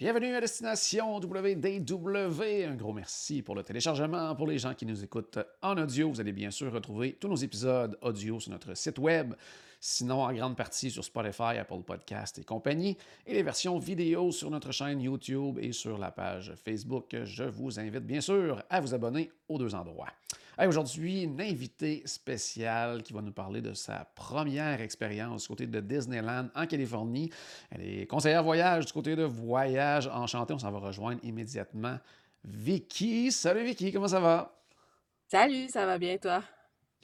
Bienvenue à Destination WDW. Un gros merci pour le téléchargement. Pour les gens qui nous écoutent en audio, vous allez bien sûr retrouver tous nos épisodes audio sur notre site web. Sinon, en grande partie sur Spotify, Apple Podcast et compagnie. Et les versions vidéo sur notre chaîne YouTube et sur la page Facebook. Je vous invite bien sûr à vous abonner aux deux endroits. Aujourd'hui, une invitée spéciale qui va nous parler de sa première expérience du côté de Disneyland en Californie. Elle est conseillère voyage du côté de Voyage Enchanté. On s'en va rejoindre immédiatement Vicky. Salut Vicky, comment ça va? Salut, ça va bien toi?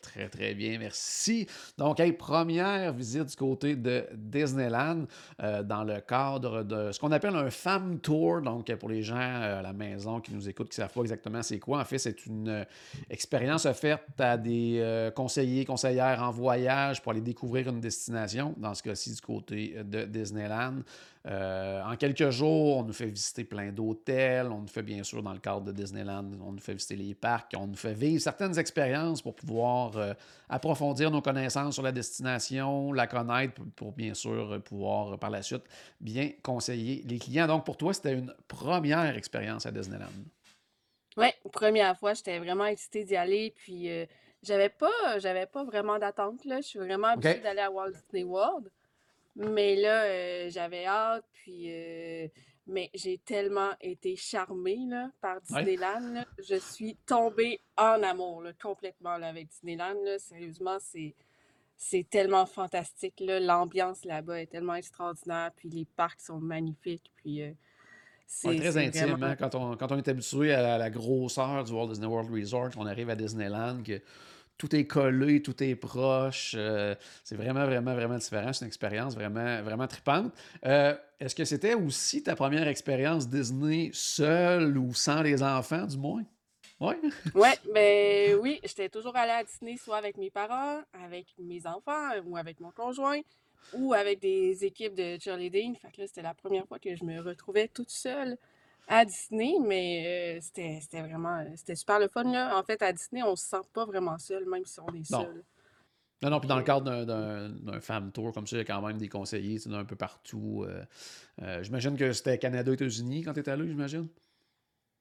Très, très bien, merci. Donc, première visite du côté de Disneyland euh, dans le cadre de ce qu'on appelle un Fam Tour. Donc, pour les gens euh, à la maison qui nous écoutent, qui ne savent pas exactement c'est quoi, en fait, c'est une euh, expérience offerte à des conseillers, conseillères en voyage pour aller découvrir une destination, dans ce cas-ci du côté de Disneyland. En quelques jours, on nous fait visiter plein d'hôtels, on nous fait bien sûr dans le cadre de Disneyland, on nous fait visiter les parcs, on nous fait vivre certaines expériences pour pouvoir euh, approfondir nos connaissances sur la destination, la connaître pour, pour bien sûr euh, pouvoir euh, par la suite bien conseiller les clients. Donc pour toi, c'était une première expérience à Disneyland. Ouais, première fois, j'étais vraiment excitée d'y aller, puis euh, j'avais pas, j'avais pas vraiment d'attente, là. Je suis vraiment habituée d'aller à Walt Disney World, mais là, euh, j'avais hâte, puis euh, mais j'ai tellement été charmée, là, par Ouais. Disneyland, là. Je suis tombée en amour, là, complètement, là, avec Disneyland. Sérieusement, c'est c'est tellement fantastique, là. L'ambiance là-bas est tellement extraordinaire, puis les parcs sont magnifiques, puis euh, Ouais, c'est très intime, vraiment... hein, Quand on, quand on est habitué à la, la grosseur du Walt Disney World Resort, qu'on arrive à Disneyland, que tout est collé, tout est proche. euh, c'est vraiment, vraiment, vraiment différent. C'est une expérience vraiment, vraiment trippante. Euh, Est-ce que c'était aussi ta première expérience Disney seule ou sans les enfants, du moins? Oui. Ouais, ben oui, j'étais toujours allée à Disney, soit avec mes parents, avec mes enfants, ou avec mon conjoint, ou avec des équipes de cheerleading. Fait que là, c'était la première fois que je me retrouvais toute seule à Disney, mais euh, c'était c'était vraiment, euh, c'était super le fun, là. En fait, à Disney, on se sent pas vraiment seul, même si on est Non. seul. Non, non, puis dans le Puis, cadre d'un- fam tour comme ça, il y a quand même des conseillers tu sais, d'un peu partout. euh, euh, j'imagine que c'était Canada-États-Unis quand tu étais allé, j'imagine?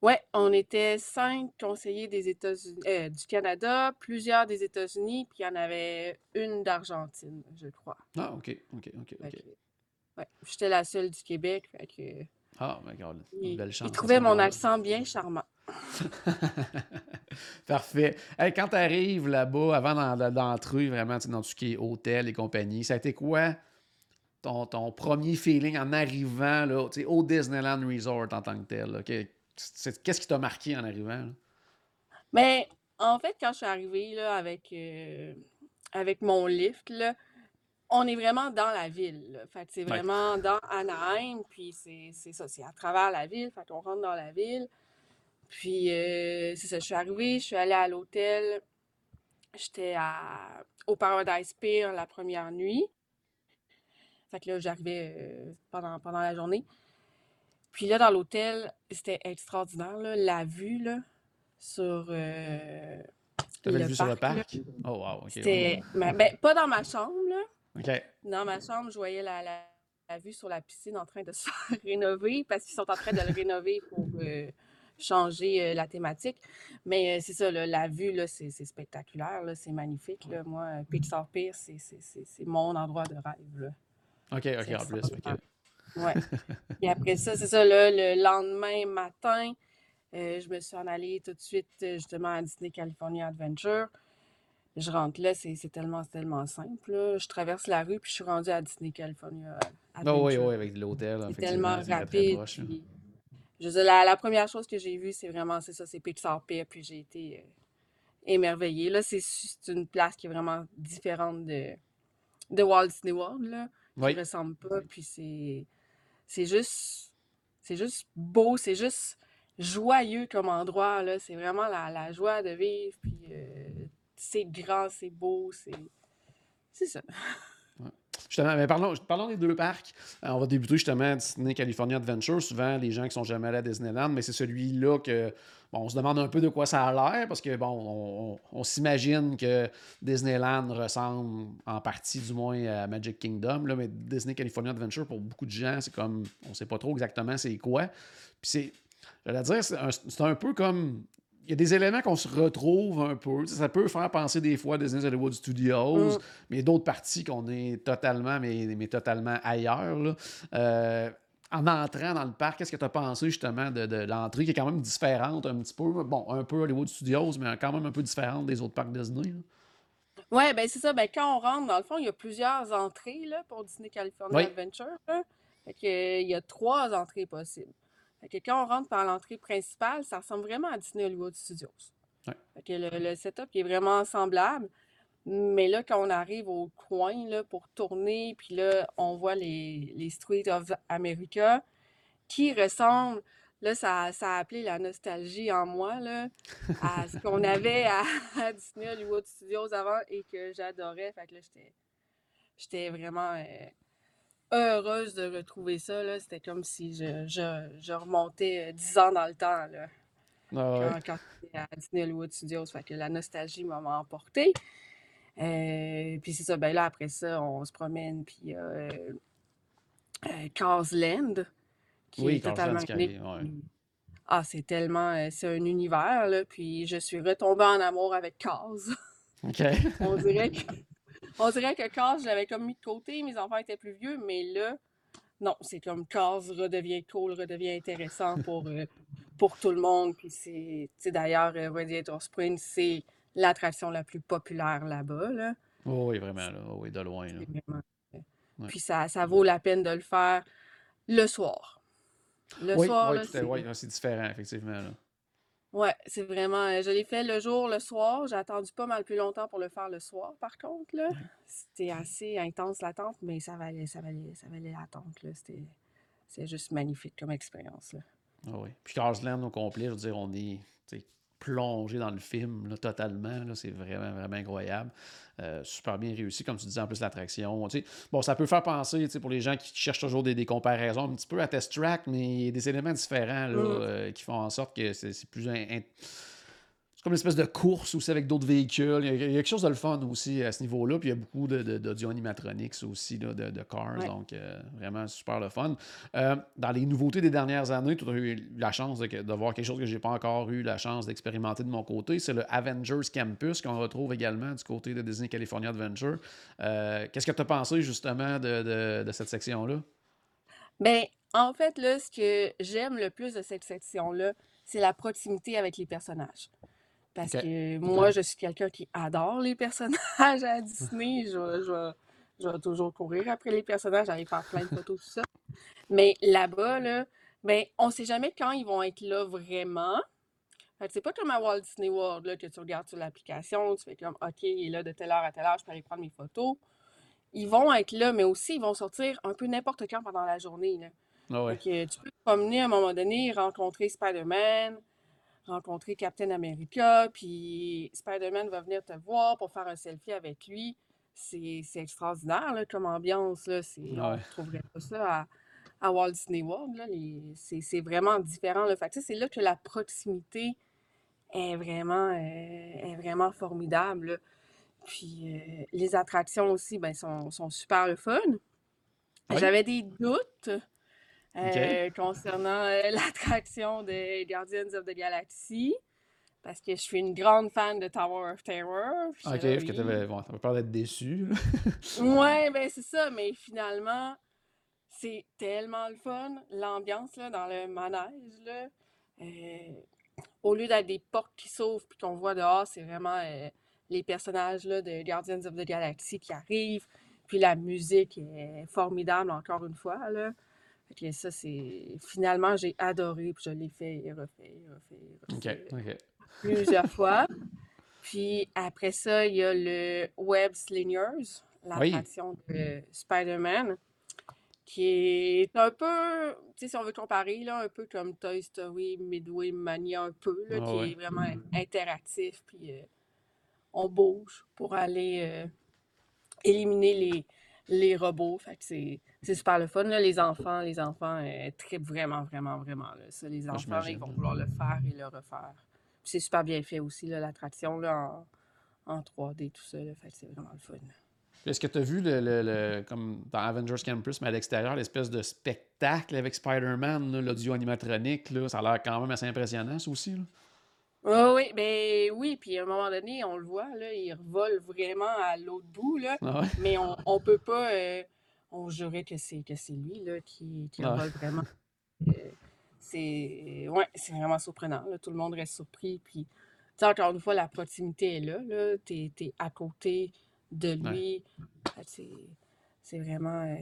ouais, on était cinq conseillers des États-Unis, euh, du Canada, plusieurs des États-Unis, puis il y en avait une d'Argentine, je crois. Ah, OK, OK, OK, Fait OK. que, ouais, j'étais la seule du Québec, fait que... Ah, my God, une Il, belle il chance ce trouvait mon accent bien charmant. Parfait. Hey, quand tu arrives là-bas, avant d'en- d'entrer vraiment tu sais, dans tout ce qui est hôtel et compagnie, ça a été quoi ton, ton premier feeling en arrivant là, au Disneyland Resort en tant que tel? Qu'est-ce qui t'a marqué en arrivant? là? Mais en fait, quand je suis arrivée là, avec, euh, avec mon lift, là, on est vraiment dans la ville. là. Fait c'est Ouais. vraiment dans Anaheim, puis c'est ça, c'est à travers la ville. Fait qu'on rentre dans la ville. Puis euh, c'est ça, je suis arrivée, je suis allée à l'hôtel. J'étais au Paradise Pier la première nuit. Fait que là, j'arrivais euh, pendant, pendant la journée. Puis là, dans l'hôtel, c'était extraordinaire, là, la vue, là, sur euh, T'avais le vu sur le parc, là. parc? Oh, wow, OK. ouais. C'était... ma- ben, pas dans ma chambre, là. OK. Dans ma chambre, je voyais la, la, la vue sur la piscine en train de se faire rénover parce qu'ils sont en train de le rénover pour euh, changer euh, la thématique. Mais euh, c'est ça, là, la vue, là, c'est, c'est spectaculaire, là, c'est magnifique. Là. Moi, Pixar Pier, c'est, c'est, mon endroit de rêve. Là. OK, OK, en plus. OK. Ouais. Et après ça, c'est ça, là, le lendemain matin, je me suis en allée tout de suite justement à Disney California Adventure. Je rentre là, c'est tellement, tellement simple. là. Je traverse la rue puis je suis rendue à Disney California Ah oui, oui, avec l'hôtel, C'est tellement rapide. proche. là. Puis, je veux dire, la, la première chose que j'ai vue, c'est vraiment, c'est ça, c'est Pixar Pier, puis j'ai été euh, émerveillée. Là, c'est c'est une place qui est vraiment différente de, de Walt Disney World, là, qui Oui. ressemble pas, puis c'est c'est juste, c'est juste beau, c'est juste joyeux comme endroit, là. C'est vraiment la, la joie de vivre, puis euh, c'est grand, c'est beau, c'est... C'est ça. Justement, mais parlons, parlons des deux parcs. Euh, on va débuter justement Disney California Adventure. Souvent, les gens qui sont jamais allés à Disneyland, mais c'est celui-là que bon, on se demande un peu de quoi ça a l'air parce que bon, on, s'imagine que Disneyland ressemble en partie du moins à Magic Kingdom. Là, mais Disney California Adventure, pour beaucoup de gens, c'est comme on sait pas trop exactement c'est quoi. Puis c'est. J'allais dire, c'est un peu comme il y a des éléments qu'on se retrouve un peu. Ça peut faire penser des fois à Disney Hollywood Studios, Mm. mais d'autres parties qu'on est totalement, mais, mais totalement ailleurs. là. Euh, en entrant dans le parc, qu'est-ce que tu as pensé justement de, de l'entrée qui est quand même différente un petit peu? Bon, un peu Hollywood Studios, mais quand même un peu différente des autres parcs Disney. là. Ouais, ben c'est ça. Ben quand on rentre, dans le fond, il y a plusieurs entrées là, pour Disney California Oui. Adventure. là. Fait que, euh, il y a trois entrées possibles. Fait que quand on rentre par l'entrée principale, ça ressemble vraiment à Disney Hollywood Studios. Ouais. Fait que le, le setup est vraiment semblable. Mais là, quand on arrive au coin là, pour tourner, puis là, on voit les, les Streets of America qui ressemblent, là, ça, ça a appelé la nostalgie en moi, là, à ce qu'on avait à, à Disney Hollywood Studios avant et que j'adorais. Fait que là, j'étais, j'étais vraiment euh, heureuse de retrouver ça, là. C'était comme si je, je, je remontais euh, 10 ans dans le temps, là Ah ouais. quand, j'étais à Disney Hollywood Studios. Fait que la nostalgie m'a emporté. Euh, puis c'est ça, ben là, après ça, on se promène, puis euh, euh, Cars Land, qui Oui, est totalement unique. ouais. Ah, c'est tellement... euh, c'est un univers, là, puis je suis retombée en amour avec Cars. OK. On dirait que... On dirait que Cars, je l'avais comme mis de côté, mes enfants étaient plus vieux, mais là, non, c'est comme Cars redevient cool, redevient intéressant pour, euh, pour tout le monde. Puis c'est, tu sais, d'ailleurs, euh, Radiator Springs, c'est l'attraction la plus populaire là-bas, là. Oh, oui, vraiment, là. Oh, oui, de loin. Là. Vraiment... euh, Ouais. Puis ça, ça vaut la peine de le faire le soir. Le Oui, soir, oui, c'est... oui, différent, effectivement. Là. Ouais, c'est vraiment... euh, je l'ai fait le jour, le soir. J'ai attendu pas mal plus longtemps pour le faire le soir, par contre, là. C'était assez intense l'attente, mais ça valait, ça valait, ça valait l'attente, là. C'était... C'est juste magnifique comme expérience, là. Ah oui. Puis Cars Land au complet, je veux dire, on est tu sais, plongé dans le film là, totalement. là. C'est vraiment, vraiment incroyable. Euh, super bien réussi, comme tu disais, en plus l'attraction. tu sais. Bon, ça peut faire penser, tu sais, pour les gens qui cherchent toujours des, des comparaisons, un petit peu à Test Track, mais il y a des éléments différents là, Mm. euh, qui font en sorte que c'est c'est plus... in- C'est comme une espèce de course aussi avec d'autres véhicules. Il y, a, il y a quelque chose de le fun aussi à ce niveau-là. Puis il y a beaucoup d'audio animatronics aussi, là, de, de cars. Ouais. Donc, euh, vraiment super le fun. Euh, dans les nouveautés des dernières années, tu as eu la chance de, de voir quelque chose que j'ai pas encore eu la chance d'expérimenter de mon côté. C'est le Avengers Campus qu'on retrouve également du côté de Disney California Adventure. Euh, Qu'est-ce que tu as pensé justement de, de- de cette section-là? Ben, en fait, là, ce que j'aime le plus de cette section-là, c'est la proximité avec les personnages. Parce OK. que moi, je suis quelqu'un qui adore les personnages à Disney. Je, vais- je, vais- je vais toujours courir après les personnages, aller faire plein de photos, tout ça. Mais là-bas, là, ben, on sait jamais quand ils vont être là vraiment. Fait que c'est pas comme à Walt Disney World, là, que tu regardes sur l'application, tu fais comme, OK, il est là de telle heure à telle heure, je peux aller prendre mes photos. Ils vont être là, mais aussi, ils vont sortir un peu n'importe quand pendant la journée, là. Ah ouais. Fait que tu peux te promener à un moment donné, rencontrer Spider-Man, rencontrer Captain America, puis Spider-Man va venir te voir pour faire un selfie avec lui. C'est c'est extraordinaire là, comme ambiance. Là. C'est- On Ouais. ne trouverait pas ça à, à Walt Disney World. C'est c'est vraiment différent. Là. Fait c'est là que la proximité est vraiment, euh, est vraiment formidable. là. Puis euh, les attractions aussi ben, sont, sont super le fun. Oui. J'avais des doutes Euh, concernant euh, l'attraction de Guardians of the Galaxy parce que je suis une grande fan de Tower of Terror. Ok, parce que t'avais bon, peur d'être déçu. Ouais, ben c'est ça, mais finalement, c'est tellement le fun, l'ambiance là, dans le manège. Là. Euh, au lieu d'être des portes qui s'ouvrent puis qu'on voit dehors, c'est vraiment euh, les personnages là, de Guardians of the Galaxy qui arrivent. Puis la musique est formidable encore une fois. Là. Fait que ça, c'est. Finalement, j'ai adoré, puis je l'ai fait et refait, et refait, refait ok. plusieurs fois. Puis après ça, il y a le Web Slingers, Oui. l'attraction de Spider-Man. qui est un peu, tu sais, si on veut comparer, là, un peu comme Toy Story, Midway Mania, un peu, là, Ah qui ouais. est vraiment interactif, puis euh, on bouge pour aller euh, éliminer les, les robots. Fait que c'est c'est super le fun, là, les enfants, les enfants euh, trippent vraiment, vraiment, vraiment, là, ça, les Ah, enfants, là, ils vont vouloir le faire et le refaire. C'est super bien fait aussi, l'attraction, en, en 3D, tout ça, fait c'est vraiment le fun. Est-ce que tu as vu, le, le- le- comme dans Avengers Campus, mais à l'extérieur, l'espèce de spectacle avec Spider-Man, l'audio animatronique, là, ça a l'air quand même assez impressionnant, ça aussi. Là? Oui, oui, ben oui, puis à un moment donné, on le voit, là, il revole vraiment à l'autre bout, là, Ah ouais? mais on, on peut pas, euh, on jurait que c'est que c'est lui, là, qui, qui Ah. vraiment. Euh, c'est, ouais, c'est vraiment surprenant, là, tout le monde reste surpris, puis, tu encore une fois, la proximité est là, là, t'es, t'es à côté de lui, c'est, c'est vraiment, euh,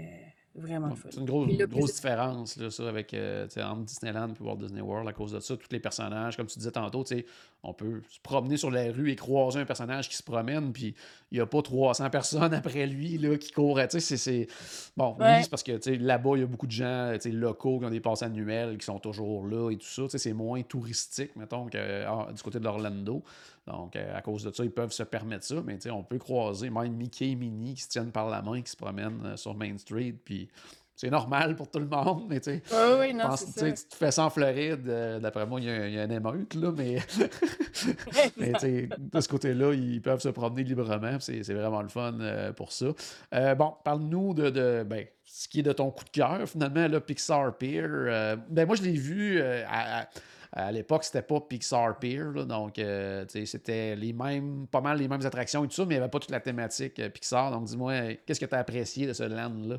vraiment le Ouais, fun. C'est une grosse, grosse différence, là, ça, avec, euh, tu sais, entre Disneyland et Walt Disney World à cause de ça. Tous les personnages, comme tu disais tantôt, tu sais, on peut se promener sur la rue et croiser un personnage qui se promène, puis il n'y a pas 300 personnes après lui là, qui courent. Tu sais, c'est- c'est. Bon, oui, Ouais. c'est parce que tu sais, là-bas, il y a beaucoup de gens tu sais, locaux qui ont des passes annuelles, qui sont toujours là et tout ça. Tu sais, C'est moins touristique, mettons, que ah, du côté de l'Orlando. Donc, euh, à cause de ça, ils peuvent se permettre ça, mais tu sais, on peut croiser même Mickey et Minnie qui se tiennent par la main, qui se promènent euh, sur Main Street, puis c'est normal pour tout le monde, mais tu sais, Oui, oui, non, pense- ça. tu te fais ça en Floride, euh, d'après moi, il y, a, il y a une émeute, là, mais, mais tu sais, de ce côté-là, ils peuvent se promener librement, c'est c'est vraiment le fun euh, pour ça. Euh, bon, parle-nous de, de, ben, ce qui est de ton coup de cœur, finalement, là, Pixar Pier. Ben, moi, je l'ai vu à, à- à l'époque, c'était pas Pixar Pier, là, donc euh, c'était les mêmes, pas mal les mêmes attractions et tout ça, mais il n'y avait pas toute la thématique euh, Pixar. Donc, dis-moi, euh, qu'est-ce que tu as apprécié de ce land-là?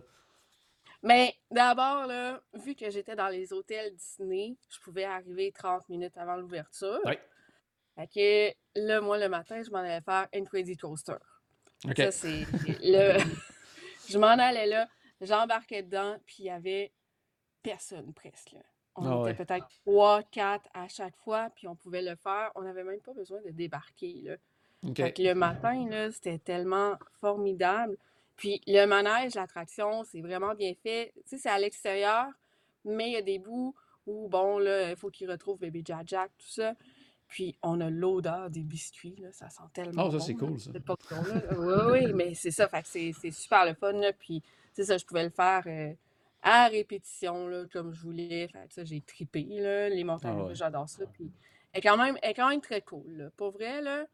Mais d'abord, là, vu que j'étais dans les hôtels Disney, je pouvais arriver 30 minutes avant l'ouverture. Oui. Fait que là, moi, le matin, je m'en allais faire Incredible Coaster. OK. Ça, c'est le. je m'en allais là, j'embarquais dedans, puis il y avait personne presque. là. On Ah était ouais. peut-être 3, 4 à chaque fois, puis on pouvait le faire. On n'avait même pas besoin de débarquer. Là. OK. Fait que le matin, là, c'était tellement formidable. Puis le manège, l'attraction, c'est vraiment bien fait. Tu sais, c'est à l'extérieur, mais il y a des bouts où, bon, là, il faut qu'il retrouve bébé Jack Jack, tout ça. Puis on a l'odeur des biscuits, là, ça sent tellement Oh, ça, bon, c'est là, cool, ça. cette portion-là. Oui, oui, mais c'est ça, fait que c'est c'est super le fun, là. Puis, c'est ça, je pouvais le faire euh, à répétition, là, comme je voulais. Fait que ça, j'ai trippé, là. Les montagnes Ah ouais. russes, j'adore ça. Puis, elle est quand même, elle est quand même très cool, là. Pour vrai, là.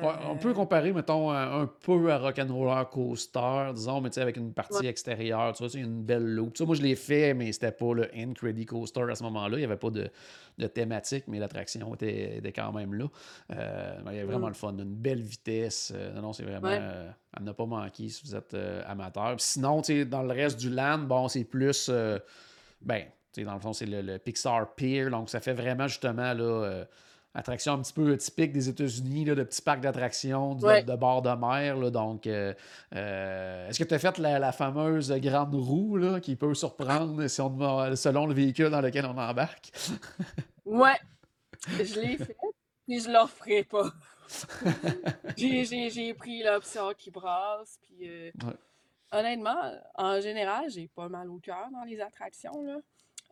Ouais, on peut euh, comparer, mettons, un, un peu à Rock'n'Roller Coaster, disons, mais tu sais, avec une partie Ouais. extérieure, tu vois, une belle loop. Ça, moi, je l'ai fait, mais c'était pas le Incredi Coaster à ce moment-là. Il n'y avait pas de, de thématique, mais l'attraction était, était quand même là. Euh, il y avait vraiment Mm. le fun, une belle vitesse. Euh, non, non, c'est vraiment... Ouais. euh, à ne pas manquer si vous êtes euh, amateur. Puis sinon, tu sais, dans le reste du land, bon, c'est plus... ben, tu sais, dans le fond, c'est le, le Pixar Pier, donc ça fait vraiment, justement, là... attraction un petit peu typique des États-Unis, de petits parcs d'attractions de, Ouais. de bord de mer. là. donc, euh, euh, est-ce que tu as fait la, la fameuse grande roue là, qui peut surprendre si on, selon le véhicule dans lequel on embarque? Ouais, je l'ai fait, puis je le referai pas. J'ai- pris l'option qui brasse, puis euh, Ouais. honnêtement, en général, j'ai pas mal au cœur dans les attractions, là,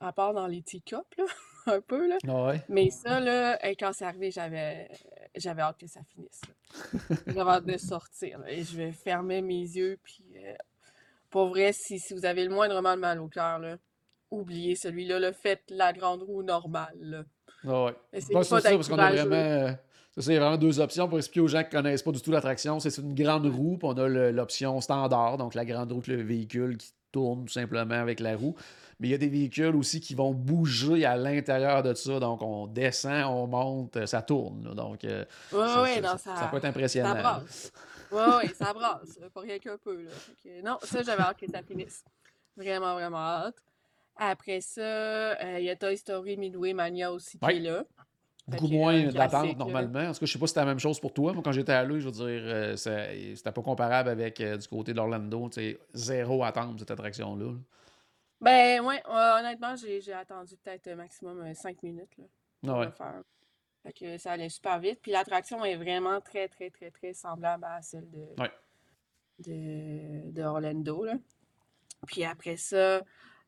à part dans les teacups, là, un peu, là. Ah ouais? Mais ça, là, hey, quand c'est arrivé, j'avais j'avais hâte que ça finisse. J'avais hâte de sortir, là, et je vais fermer mes yeux, puis euh, pour vrai, si, si vous avez le moindrement de mal au cœur, oubliez celui-là, là, faites la grande roue normale, là. Ah ouais. C'est ça, d'être parce qu'on a vraiment. euh, c'est ça, il y a vraiment deux options pour expliquer aux gens qui connaissent pas du tout l'attraction. C'est une grande roue, puis on a l'option standard, donc la grande roue, le véhicule qui tourne tout simplement avec la roue. Mais il y a des véhicules aussi qui vont bouger à l'intérieur de ça. Donc, on descend, on monte, euh, ça tourne. là. Donc, euh, Ouais, ça, ouais, ça- non, ça- ça, ça peut être ça impressionnant. là. brasse. Ouais, ouais, ça brasse, pas rien qu'un peu, là. Que, non, ça, j'avais hâte que ça finisse. Vraiment, vraiment hâte. Après ça, euh, il y a Toy Story Midway Mania aussi qui est là. Beaucoup moins un d'attente normalement. En tout cas, je sais pas si c'était la même chose pour toi. Moi, quand j'étais allé, je veux dire, euh, ça- c'était pas comparable avec euh, du côté d'Orlando. Zéro attente cette attraction-là. là. Ben, ouais, honnêtement, j'ai j'ai attendu peut-être un maximum 5 minutes, là, pour ouais. le faire. Fait que ça allait super vite. Puis l'attraction est vraiment très, très, très, très semblable à celle de, Ouais. de, de Orlando, là. Puis après ça,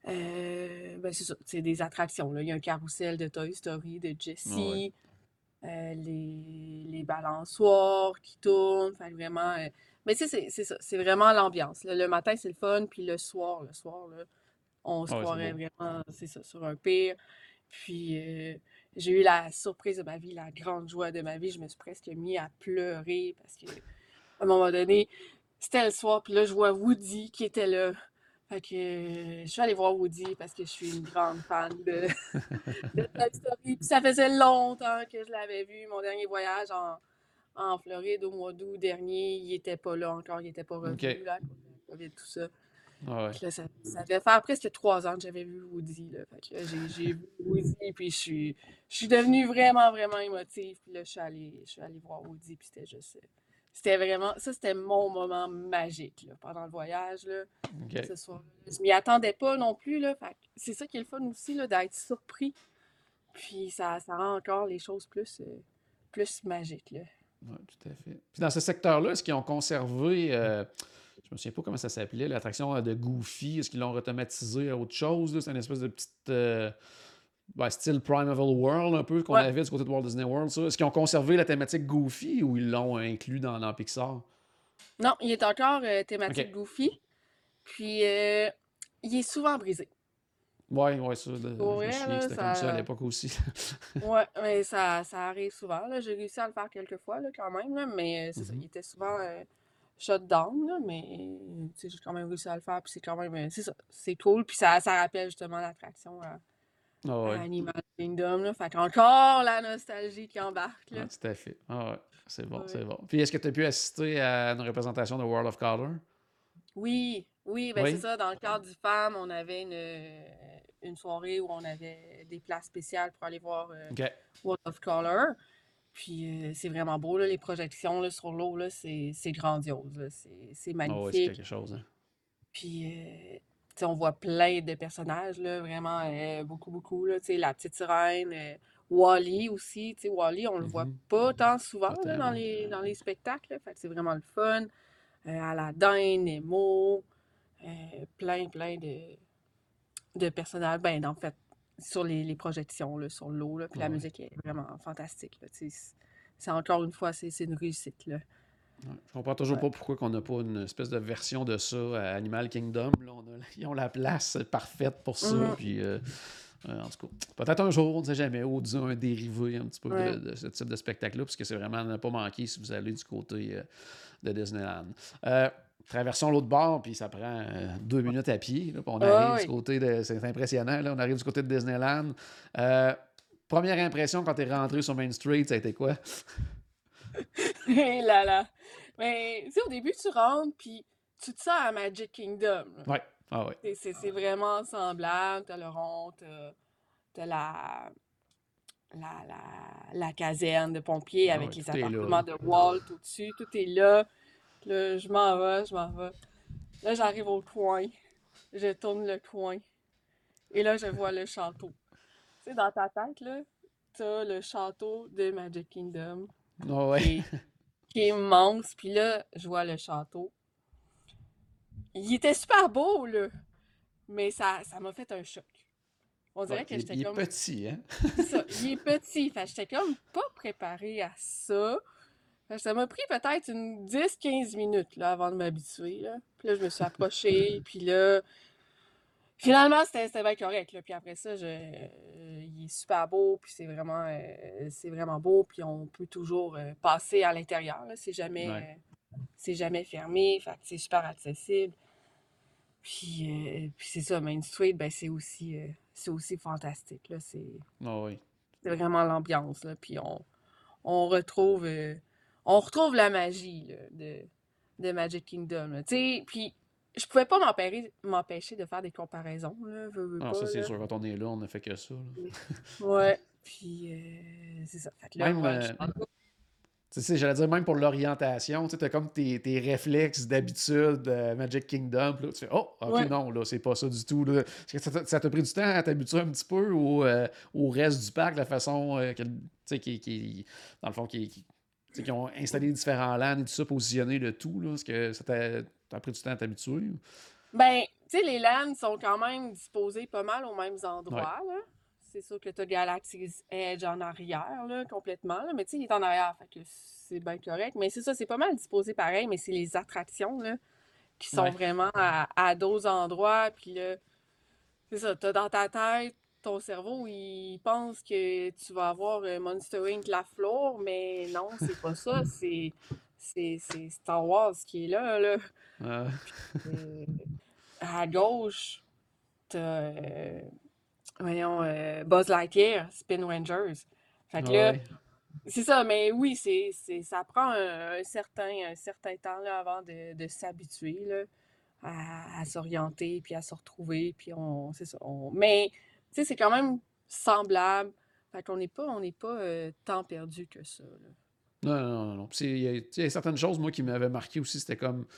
euh, ben c'est ça, c'est des attractions. Là. Il y a un carrousel de Toy Story, de Jessie, euh, les, les balançoires qui tournent. Fait vraiment. euh, mais tu sais, c'est c'est ça, c'est vraiment l'ambiance. là. Le matin, c'est le fun, puis le soir, le soir, là, on se Ah ouais, c'est croirait beau. vraiment, c'est ça, sur un pire. Puis euh, j'ai eu la surprise de ma vie, la grande joie de ma vie. Je me suis presque mis à pleurer parce que à un moment donné, c'était le soir, puis là, je vois Woody qui était là. Fait que euh, je suis allée voir Woody parce que je suis une grande fan de, de Toy Story. Puis ça faisait longtemps que je l'avais vu. Mon dernier voyage en, en Floride au mois d'août dernier, il était pas là encore, il était pas revenu là, à cause de la COVID, tout ça. Ah ouais. Puis là, ça, ça devait faire presque trois ans que j'avais vu Woody. Là. Fait que là, j'ai, vu Woody, puis je suis, je suis devenue vraiment, vraiment émotive. Puis là, je suis allée, je suis allée voir Woody, puis c'était juste... C'était vraiment... Ça, c'était mon moment magique, là, pendant le voyage, là, OK. ce soir. Je m'y attendais pas non plus, là. Fait c'est ça qui est le fun aussi, là, d'être surpris. Puis ça, ça rend encore les choses plus, euh, plus magiques, là. Oui, tout à fait. Puis dans ce secteur-là, est-ce qu'ils ont conservé, euh, je me souviens pas comment ça s'appelait, l'attraction euh, de Goofy, est-ce qu'ils l'ont automatisé à autre chose? C'est une espèce de petite. euh, ben, style Primeval World, un peu, qu'on Ouais. avait du côté de Walt Disney World. Est-ce qu'ils ont conservé la thématique Goofy ou ils l'ont inclus dans, dans Pixar? Non, il est encore euh, thématique. Goofy. Puis, euh, il est souvent brisé. Ouais, ouais, ça. que c'était comme ça à l'époque aussi. Ouais, mais ça, ça arrive souvent. J'ai réussi à le faire quelques fois, là, quand même, là, mais euh, c'est ça, Mhm. il était souvent euh, shut down, là, mais j'ai quand même réussi à le faire, puis c'est quand même, euh, c'est ça, c'est cool, puis ça, ça rappelle justement l'attraction à, Ah à. Animal Kingdom, là, fait qu'encore la nostalgie qui embarque, là. Tout à fait. Ah ouais, c'est bon, Ouais. c'est bon. Puis est-ce que tu as pu assister à une représentation de World of Color? Oui, oui, ben c'est ça, dans le cadre du FAM, on avait une, euh, une soirée où on avait des places spéciales pour aller voir euh. World of Color. Puis euh, c'est vraiment beau, là, les projections là, sur l'eau, là, c'est c'est grandiose, là, c'est c'est Ah ouais, c'est magnifique. quelque chose. hein. Puis euh, tu sais, on voit plein de personnages, là, vraiment euh, beaucoup, beaucoup. Là, tu sais, la petite sirène, euh, Wally aussi. tu sais, Wally, on le voit Mhm. pas tant souvent Pas là, tant, dans ouais. les, dans les spectacles. là. Fait que c'est vraiment le fun. Euh, Aladdin, Nemo, euh, plein, plein de, de personnages. Ben, en fait, sur les, les projections, là, sur l'eau. Puis la musique est vraiment fantastique. là. C'est encore une fois, c'est une réussite. Là. Ouais. Je comprends toujours Ouais. pas pourquoi on n'a pas une espèce de version de ça à Animal Kingdom. Là, on a- ils ont la place parfaite pour ça. Mhm. Puis, euh, euh, en tout cas, peut-être un jour, on ne sait jamais, ou disons un dérivé un petit peu Ouais. de, de ce type de spectacle-là, parce que c'est vraiment à ne pas manquer si vous allez du côté euh, de Disneyland. Traversons l'autre bord, puis ça prend euh, deux minutes à pied. là, puis on arrive du côté de. C'est impressionnant, là, on arrive du côté de Disneyland. Euh, première impression quand tu es rentré sur Main Street, ça a été quoi? Et là là. Mais tu sais, au début, tu rentres, puis tu te sens à Magic Kingdom. Ouais. Ah ouais. C'est- vraiment semblable. T'as le rond, t'as la, la, la, la caserne de pompiers Ah avec ouais, les appartements là. de Walt au-dessus. Tout est là. Là, je m'en vais, je m'en vais. Là, j'arrive au coin. Je tourne le coin. Et là, je vois le château. Tu sais, dans ta tête, là, t'as le château de Magic Kingdom ouais. qui est, qui est immense. Puis là, je vois le château. Il était super beau, là. Mais ça ça m'a fait un choc. On dirait Ouais, que j'étais il est comme. petit, hein? Ça, il est petit. Fait j'étais comme pas préparée à ça. Que ça m'a pris peut-être une 10-15 minutes là, avant de m'habituer. Là. Puis là, je me suis approchée. puis là, finalement, c'était c'était bien correct. Là. Puis après ça, je, euh, il est super beau. Puis c'est vraiment, euh, c'est vraiment beau. Puis on peut toujours euh, passer à l'intérieur. là. C'est jamais, Ouais. euh, c'est jamais fermé. Fait que c'est super accessible. Puis, euh, puis c'est ça, Main Street, ben, c'est aussi, euh, c'est aussi fantastique. Là. C'est Ah oui. c'est vraiment l'ambiance, là. Puis on, on retrouve euh, on retrouve la magie là, de, de Magic Kingdom. puis je pouvais pas m'empêcher de faire des comparaisons, là, veux, veux pas, ça, c'est sûr. Quand on est là, on ne fait que ça. Ouais. Puis euh, c'est ça. Fait que là, Même, euh, je pense- Tu sais, j'allais dire, même pour l'orientation, tu as comme tes, tes réflexes d'habitude euh, Magic Kingdom. puis là, tu fais, oh, ok, Ouais. non, là, c'est pas ça du tout. là. Ça t'a- pris du temps à t'habituer un petit peu au, euh, au reste du parc, la façon euh, que- qui, qui, dans le fond, qui, qui, qui ont installé différents lands et tout ça, positionné le tout. Là. Est-ce que ça t'a t'as pris du temps à t'habituer? Ben, tu sais, les lands sont quand même disposés pas mal aux mêmes endroits, là. C'est sûr que tu as Galaxy's Edge en arrière, là, complètement, là, mais tu sais, il est en arrière, fait que c'est bien correct. Mais c'est ça, c'est pas mal disposé pareil, mais c'est les attractions, là, qui sont Ouais. vraiment à, à d'autres endroits, puis là, c'est ça, t'as dans ta tête, ton cerveau, il pense que tu vas avoir euh, Monster Inc. La Floor, mais non, c'est pas ça, c'est c'est c'est Star Wars qui est là, là. Euh, à gauche, t'as, euh, voyons, euh, Buzz Lightyear, Spin Rangers. Fait que là, c'est ça, mais oui, c'est, c'est, ça prend un, un certain, un certain temps là, avant de, de s'habituer là, à, à s'orienter, puis à se retrouver, puis on, c'est ça. on- mais, sais, c'est quand même semblable. Fait qu'on n'est pas, on n'est pas euh, tant perdu que ça. là. Non, non, non, non. Il y, a- il y a certaines choses, moi, qui m'avaient marqué aussi, c'était comme, tu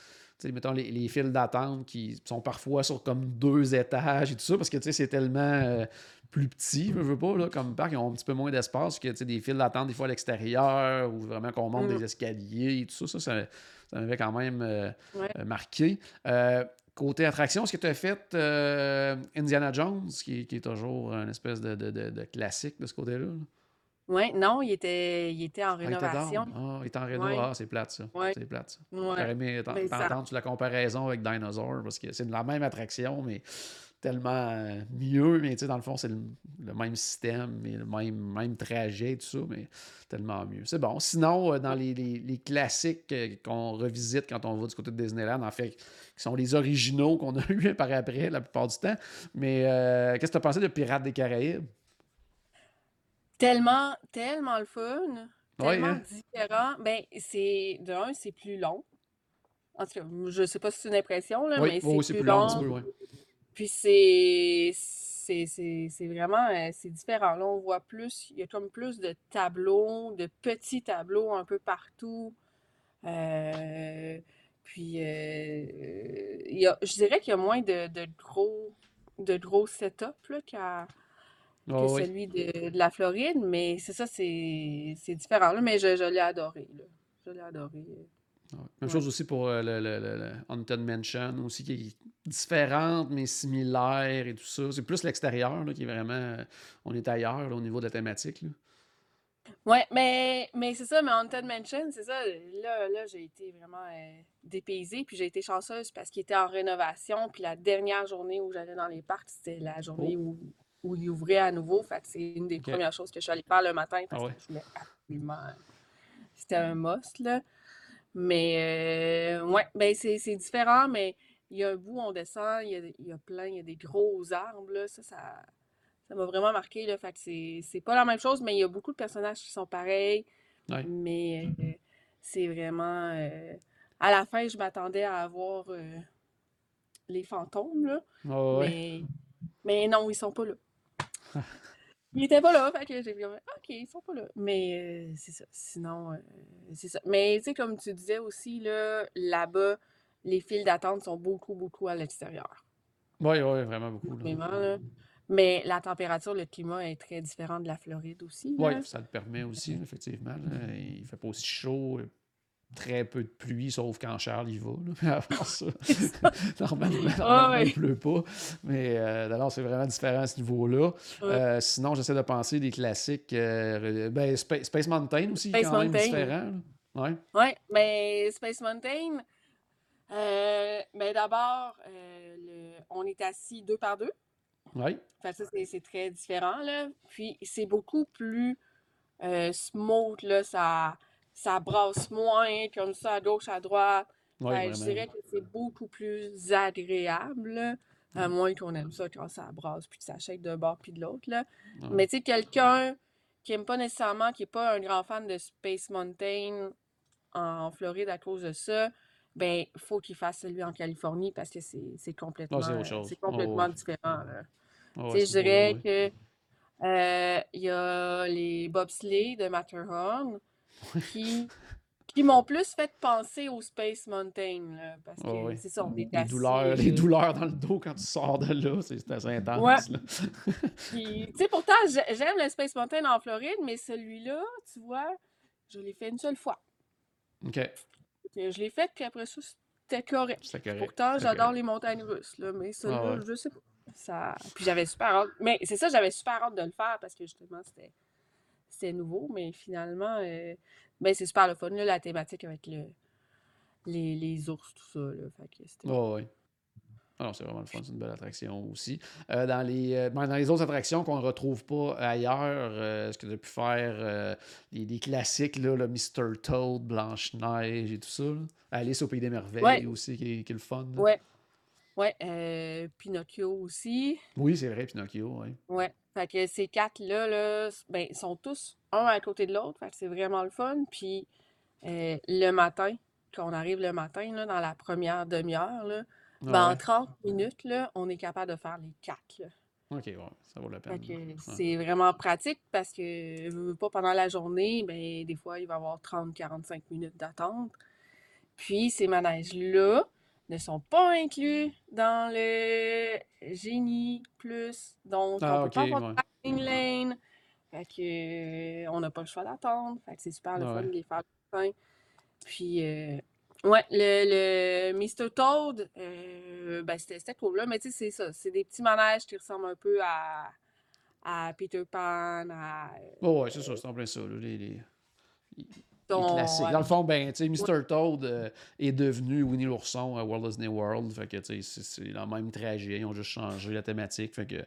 sais, mettons, les, les files d'attente qui sont parfois sur comme deux étages et tout ça, parce que, tu sais, c'est tellement euh, plus petit, je veux pas, là, comme parc, ils ont un petit peu moins d'espace que, tu sais, des files d'attente, des fois, à l'extérieur, ou vraiment qu'on monte Mm. des escaliers et tout ça, ça, ça, ça m'avait quand même euh, Ouais. marqué. Euh, côté attraction, est-ce que tu as fait euh, Indiana Jones, qui, qui est toujours un espèce de, de- de- de classique de ce côté-là? là? Ouais, non, il était, il était en Ah, était rénovation. Ah, il est en réno. Ouais. Ah, c'est plate, ça. Ouais. C'est plate, ça. Ouais. J'aurais aimé ça- t'entendre la comparaison avec Dinosaur, parce que c'est la même attraction, mais tellement euh, mieux, mais tu sais, dans le fond, c'est le, le même système, mais le même, même trajet, et tout ça, mais tellement mieux. C'est bon. Sinon, euh, dans les, les- les classiques euh, qu'on revisite quand on va du côté de Disneyland, en fait, qui sont les originaux qu'on a eu par après la plupart du temps, mais euh, qu'est-ce que tu as pensé de Pirates des Caraïbes? Tellement, tellement le fun, Ouais, tellement hein? différent. Ben, c'est, de un, c'est plus long. En tout cas, je sais pas si c'est une impression, là, Oui, mais c'est plus long. Puis c'est, vraiment, euh, c'est différent. Là, on voit plus, il y a comme plus de tableaux, de petits tableaux un peu partout. Euh, puis, euh, il y a, je dirais qu'il y a moins de, de gros, de gros setup là, qu'à que Ah oui. celui de, de la Floride, mais c'est ça, c'est c'est différent. Là, mais je, je l'ai adoré. Là. Je l'ai adoré. Même Ouais. chose aussi pour euh, le, le, le- le Haunted Mansion, aussi, qui est différente, mais similaire et tout ça. C'est plus l'extérieur, qui est vraiment... euh, on est ailleurs, là, au niveau de la thématique, là. Ouais, mais, mais c'est ça, mais Haunted Mansion, c'est ça. Là, là j'ai été vraiment euh, dépaysée, puis j'ai été chanceuse parce qu'il était en rénovation, puis la dernière journée où j'allais dans les parcs, c'était la journée où, où il ouvrait à nouveau. Fait que c'est une des Oh. Premières choses que je suis allée faire le matin parce Ah ouais. que je voulais absolument. C'était un must, là. Mais, euh, ouais, ben c'est c'est différent, mais il y a un bout, on descend, il y a, il y a plein, il y a des gros arbres, là. Ça, ça, ça m'a vraiment marqué, là. Fait que c'est c'est pas la même chose, mais il y a beaucoup de personnages qui sont pareils. Ouais. Mais euh, c'est vraiment. euh, à la fin, je m'attendais à avoir euh, les fantômes, là. Ouais. Mais, mais non, ils sont pas là. Ils étaient pas là, fait que j'ai dit, OK, ils sont pas là. Mais euh, c'est ça. Sinon, euh, c'est ça. Mais tu sais, comme tu disais aussi, là, là-bas, les files d'attente sont beaucoup, beaucoup à l'extérieur. Oui, oui, vraiment beaucoup. là. Vraiment, là. Mais la température, le climat est très différent de la Floride aussi. Oui, ça le permet aussi, effectivement. là. Il fait pas aussi chaud, euh, très peu de pluie, sauf quand Charles y va. Mais avant ça, normalement, Ah normalement, il ouais. pleut pas. Mais euh, alors, c'est vraiment différent à ce niveau-là. Ouais. Euh, sinon, j'essaie de penser des classiques. euh, ben, Spa- Space Mountain aussi, Space quand même différent. là. Ouais. Mais Space Mountain, euh, ben d'abord, on est assis deux par deux. Que ça, c'est très différent, là. Puis, c'est beaucoup plus smooth, là. Ça, ça brasse moins, comme ça, à gauche, à droite. Que je dirais que c'est beaucoup plus agréable. À moins qu'on aime ça quand ça brasse, puis que ça shake d'un bord puis de l'autre, là. Mais tu sais, quelqu'un qui aime pas nécessairement, qui est pas un grand fan de Space Mountain en Floride à cause de ça, ben, faut qu'il fasse celui en Californie parce que c'est complètement, c'est Oh, complètement différent, là. Je dirais que euh, il y a les bobsleighs de Matterhorn qui, qui m'ont plus fait penser au Space Mountain, là, parce que ouais. c'est ça, on est Les douleurs, les douleurs dans le dos quand tu sors de là, c'est assez Ouais. intense. Puis, tu sais, pourtant, j'ai- j'aime le Space Mountain en Floride, mais celui-là, tu vois, je l'ai fait une seule fois. OK. Je l'ai fait, puis après ça, c'était correct. Correct. Pourtant, j'adore les montagnes russes, là, mais Ah ouais. je sais pas. Ça... Puis j'avais super hâte. Mais c'est ça, j'avais super hâte de le faire parce que justement, c'était c'était nouveau, mais finalement, euh, ben, c'est super le fun, là, la thématique avec le, les, les ours, tout ça. Là, fait ouais. Ah non, c'est vraiment le fun, c'est une belle attraction aussi. Euh, dans, les, euh, ben, dans les autres attractions qu'on ne retrouve pas ailleurs, euh, est-ce que tu as pu faire les, les classiques, là, le Mr. Toad, Blanche-Neige et tout ça? là? Alice au Pays des Merveilles Ouais, aussi, qui est, qui est le fun. là. ouais, ouais. euh, Pinocchio aussi. Oui, c'est vrai, Pinocchio, oui. Ouais. Fait que ces quatre-là, là, ben, ils sont tous un à côté de l'autre. Fait que c'est vraiment le fun. Puis euh, le matin, quand on arrive le matin, là, dans la première demi-heure, là, ben, en ouais. 30 minutes, là, on est capable de faire les quatre. là. Ok, ouais, ça vaut la Fait peine. que Ouais. c'est vraiment pratique parce que veux, veux pas pendant la journée, ben, des fois, il va y avoir 30-45 minutes d'attente. Puis ces manèges-là ne sont pas inclus dans le Génie Plus. Donc, on Ah, peut ok, pas avoir de ouais. parking lane. Fait que, euh, on n'a pas le choix d'attendre. Fait que c'est super le fun de les faire le matin. Puis, euh, ouais, le, le Mr. Toad, euh, ben, c'était c'était cool, là. Mais tu sais, c'est ça. C'est des petits manèges qui ressemblent un peu à, à Peter Pan, à Oh, ouais, c'est euh, ça, c'est en plein ça. là, les- les ton- classiques. ouais. Dans le fond, ben, tu sais, Ouais. Mr. Toad euh, est devenu Winnie l'ourson à Walt Disney World. Fait que, tu sais, c'est le même trajet. Ils ont juste changé la thématique. Fait que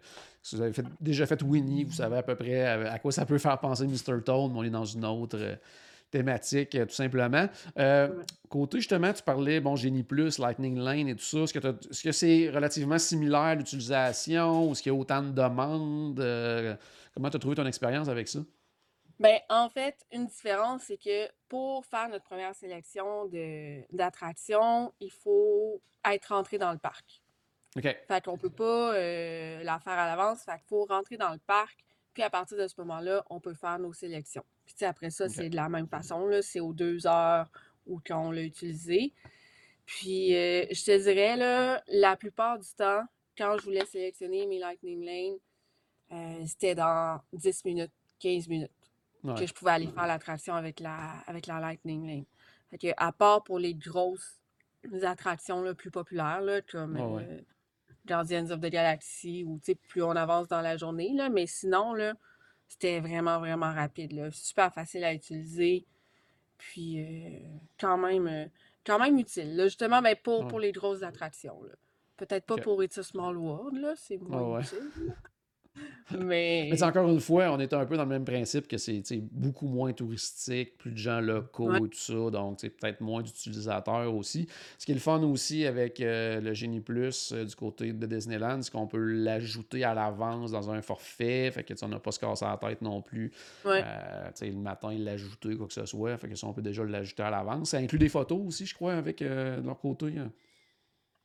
si vous avez fait- déjà fait Winnie, vous savez à peu près à, à quoi ça peut faire penser Mr. Toad, mais on est dans une autre euh, thématique, euh, tout simplement. Euh, côté, justement, tu parlais, bon, Génie Plus, Lightning Lane et tout ça. Est-ce que est-ce que c'est relativement similaire l'utilisation? Est-ce qu'il y a autant de demandes? Euh, comment tu as trouvé ton expérience avec ça? Ben, en fait, une différence, c'est que pour faire notre première sélection de d'attractions, il faut être rentré dans le parc. OK. Fait qu'on peut pas euh, la faire à l'avance. Fait qu'il faut rentrer dans le parc. Puis à partir de ce moment-là, on peut faire nos sélections. Puis tu sais, après ça, OK. c'est de la même façon. Là, c'est aux deux heures où qu'on l'a utilisé. Puis euh, je te dirais, là, la plupart du temps, quand je voulais sélectionner mes Lightning Lane, euh, c'était dans 10 minutes, 15 minutes que je pouvais aller faire l'attraction avec la, avec la Lightning Lane. Fait que, à part pour les grosses attractions là, plus populaires, là, comme euh, Guardians of the Galaxy, ou plus on avance dans la journée, là, mais sinon, là, c'était vraiment, vraiment rapide. Là, super facile à utiliser. Puis, euh, quand même, euh, quand même utile. Là, justement, ben, pour, pour les grosses attractions. Peut-être pas pour It's a Small World, c'est moins utile. Mais encore une fois, on est un peu dans le même principe que c'est beaucoup moins touristique, plus de gens locaux ouais, et tout ça, donc sais, peut-être moins d'utilisateurs aussi. Ce qui est le fun aussi avec euh, le Génie Plus euh, du côté de Disneyland, c'est qu'on peut l'ajouter à l'avance dans un forfait, fait que on n'a pas se casser la tête non plus. ouais. Euh, le matin, l'ajouter, quoi que ce soit, fait que ça, on peut déjà l'ajouter à l'avance. Ça inclut des photos aussi, je crois, avec euh, de leur côté. hein.